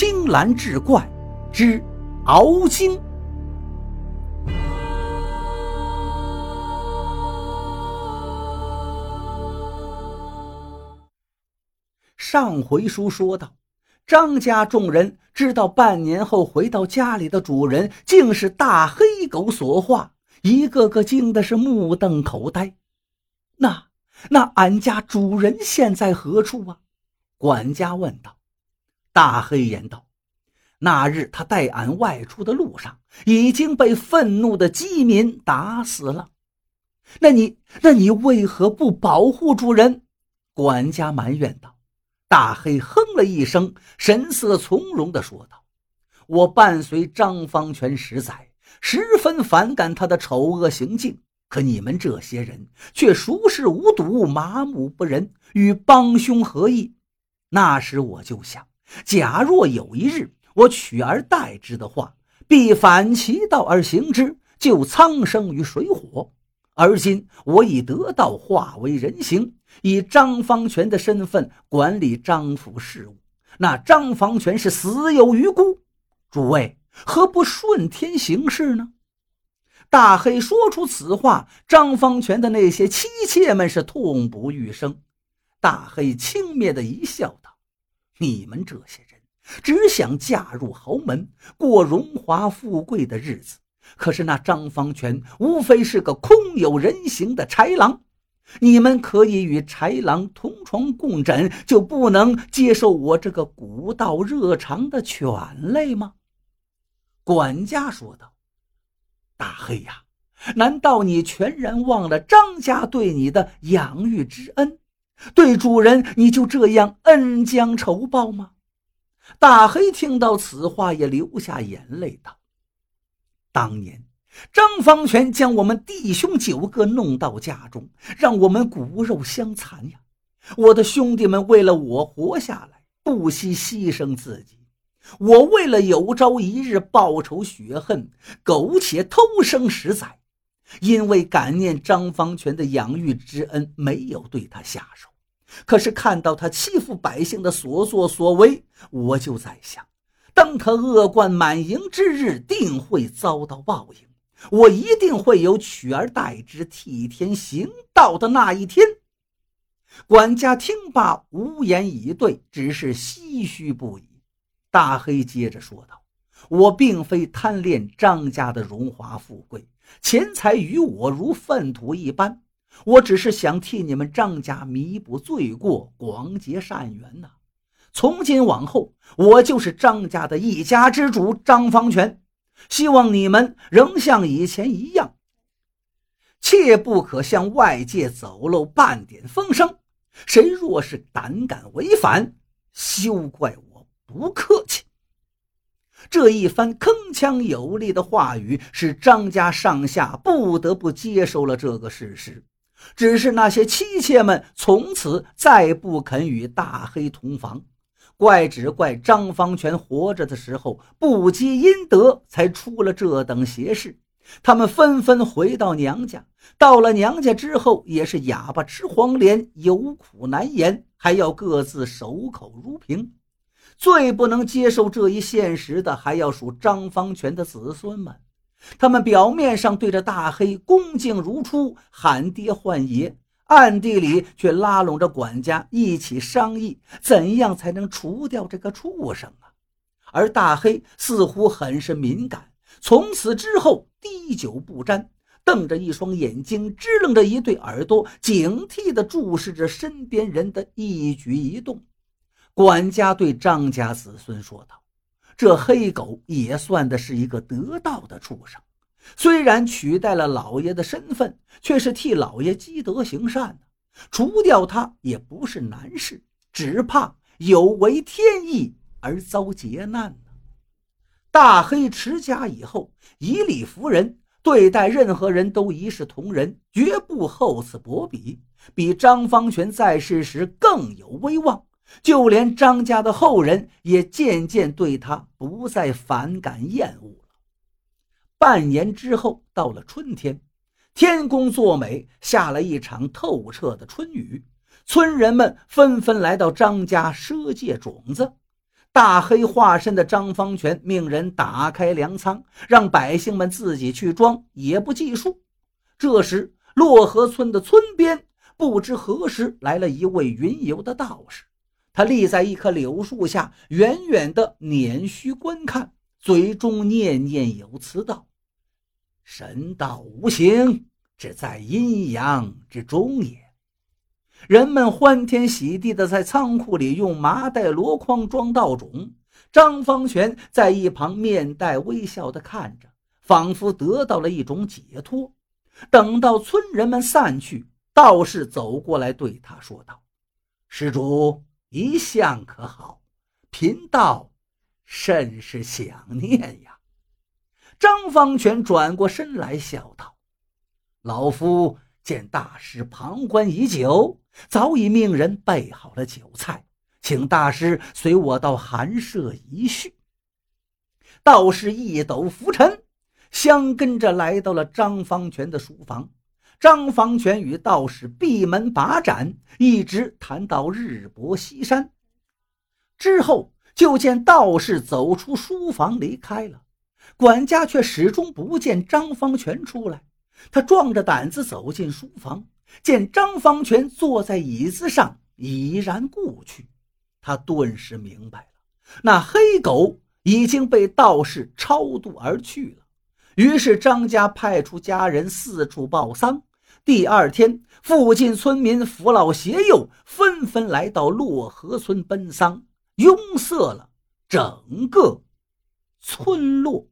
青蓝志怪之敖精。上回书说到，张家众人知道半年后回到家里的主人竟是大黑狗所化，一个个惊的是目瞪口呆。那那俺家主人现在何处啊？管家问道。大黑言道：“那日他带俺外出的路上，已经被愤怒的饥民打死了。那你那你为何不保护主人？”管家埋怨道。大黑哼了一声，神色从容地说道：“我伴随张方全十载，十分反感他的丑恶行径。可你们这些人却熟视无睹，麻木不仁，与帮凶合意。那时我就想，假若有一日我取而代之的话，必反其道而行之，救苍生于水火。而今我已得道，化为人形。”以张方权的身份管理张府事务，那张方权是死有余辜。诸位何不顺天行事呢？大黑说出此话，张方权的那些妻妾们是痛不欲生。大黑轻蔑的一笑，：“你们这些人只想嫁入豪门，过荣华富贵的日子。可是那张方权无非是个空有人形的豺狼。”你们可以与豺狼同床共枕，就不能接受我这个古道热肠的犬类吗？管家说道：“大黑呀，难道你全然忘了张家对你的养育之恩？对主人你就这样恩将仇报吗？”大黑听到此话，也流下眼泪道：“当年。”张方全将我们弟兄九个弄到家中，让我们骨肉相残呀！我的兄弟们为了我活下来，不惜牺牲自己。我为了有朝一日报仇雪恨，苟且偷生十载。因为感念张方全的养育之恩，没有对他下手。可是看到他欺负百姓的所作所为，我就在想，当他恶贯满盈之日，定会遭到报应。我一定会有取而代之、替天行道的那一天。管家听罢，无言以对，只是唏嘘不已。大黑接着说道：“我并非贪恋张家的荣华富贵，钱财与我如粪土一般。我只是想替你们张家弥补罪过，广结善缘呐。从今往后，我就是张家的一家之主，张方全。”希望你们仍像以前一样，切不可向外界走漏半点风声。谁若是胆敢违反，休怪我不客气。这一番铿锵有力的话语，使张家上下不得不接受了这个事实。只是那些妻妾们从此再不肯与大黑同房。怪只怪张方全活着的时候不积阴德，才出了这等邪事。他们纷纷回到娘家，到了娘家之后，也是哑巴吃黄连，有苦难言，还要各自守口如瓶。最不能接受这一现实的，还要数张方全的子孙们。他们表面上对着大黑恭敬如初，喊爹唤爷。暗地里却拉拢着管家一起商议，怎样才能除掉这个畜生啊？而大黑似乎很是敏感，从此之后滴酒不沾，瞪着一双眼睛，支棱着一对耳朵，警惕地注视着身边人的一举一动。管家对张家子孙说道：“这黑狗也算的是一个得道的畜生。”虽然取代了老爷的身份，却是替老爷积德行善除掉他也不是难事，只怕有违天意而遭劫难呢。大黑持家以后，以理服人，对待任何人都一视同仁，绝不厚此薄彼，比张方权在世时更有威望。就连张家的后人也渐渐对他不再反感厌恶了。半年之后，到了春天，天公作美，下了一场透彻的春雨。村人们纷纷来到张家赊借种子。大黑化身的张方全命人打开粮仓，让百姓们自己去装，也不计数。这时，洛河村的村边不知何时来了一位云游的道士，他立在一棵柳树下，远远的捻须观看，嘴中念念有词道：“神道无形，只在阴阳之中也。”人们欢天喜地的在仓库里用麻袋箩筐装稻种，张方全在一旁面带微笑的看着，仿佛得到了一种解脱。等到村人们散去，道士走过来对他说道：“施主一向可好？贫道甚是想念呀。”张方全转过身来笑道：“老夫。”见大师旁观已久，早已命人备好了酒菜，请大师随我到寒舍一叙。道士一抖拂尘，相跟着来到了张方全的书房。张方全与道士闭门把盏，一直谈到日薄西山。之后，就见道士走出书房离开了，管家却始终不见张方全出来。他壮着胆子走进书房，见张方全坐在椅子上，已然故去。他顿时明白了，那黑狗已经被道士超度而去了。于是张家派出家人四处报丧。第二天，附近村民扶老携幼，纷纷来到洛河村奔丧，拥塞了整个村落。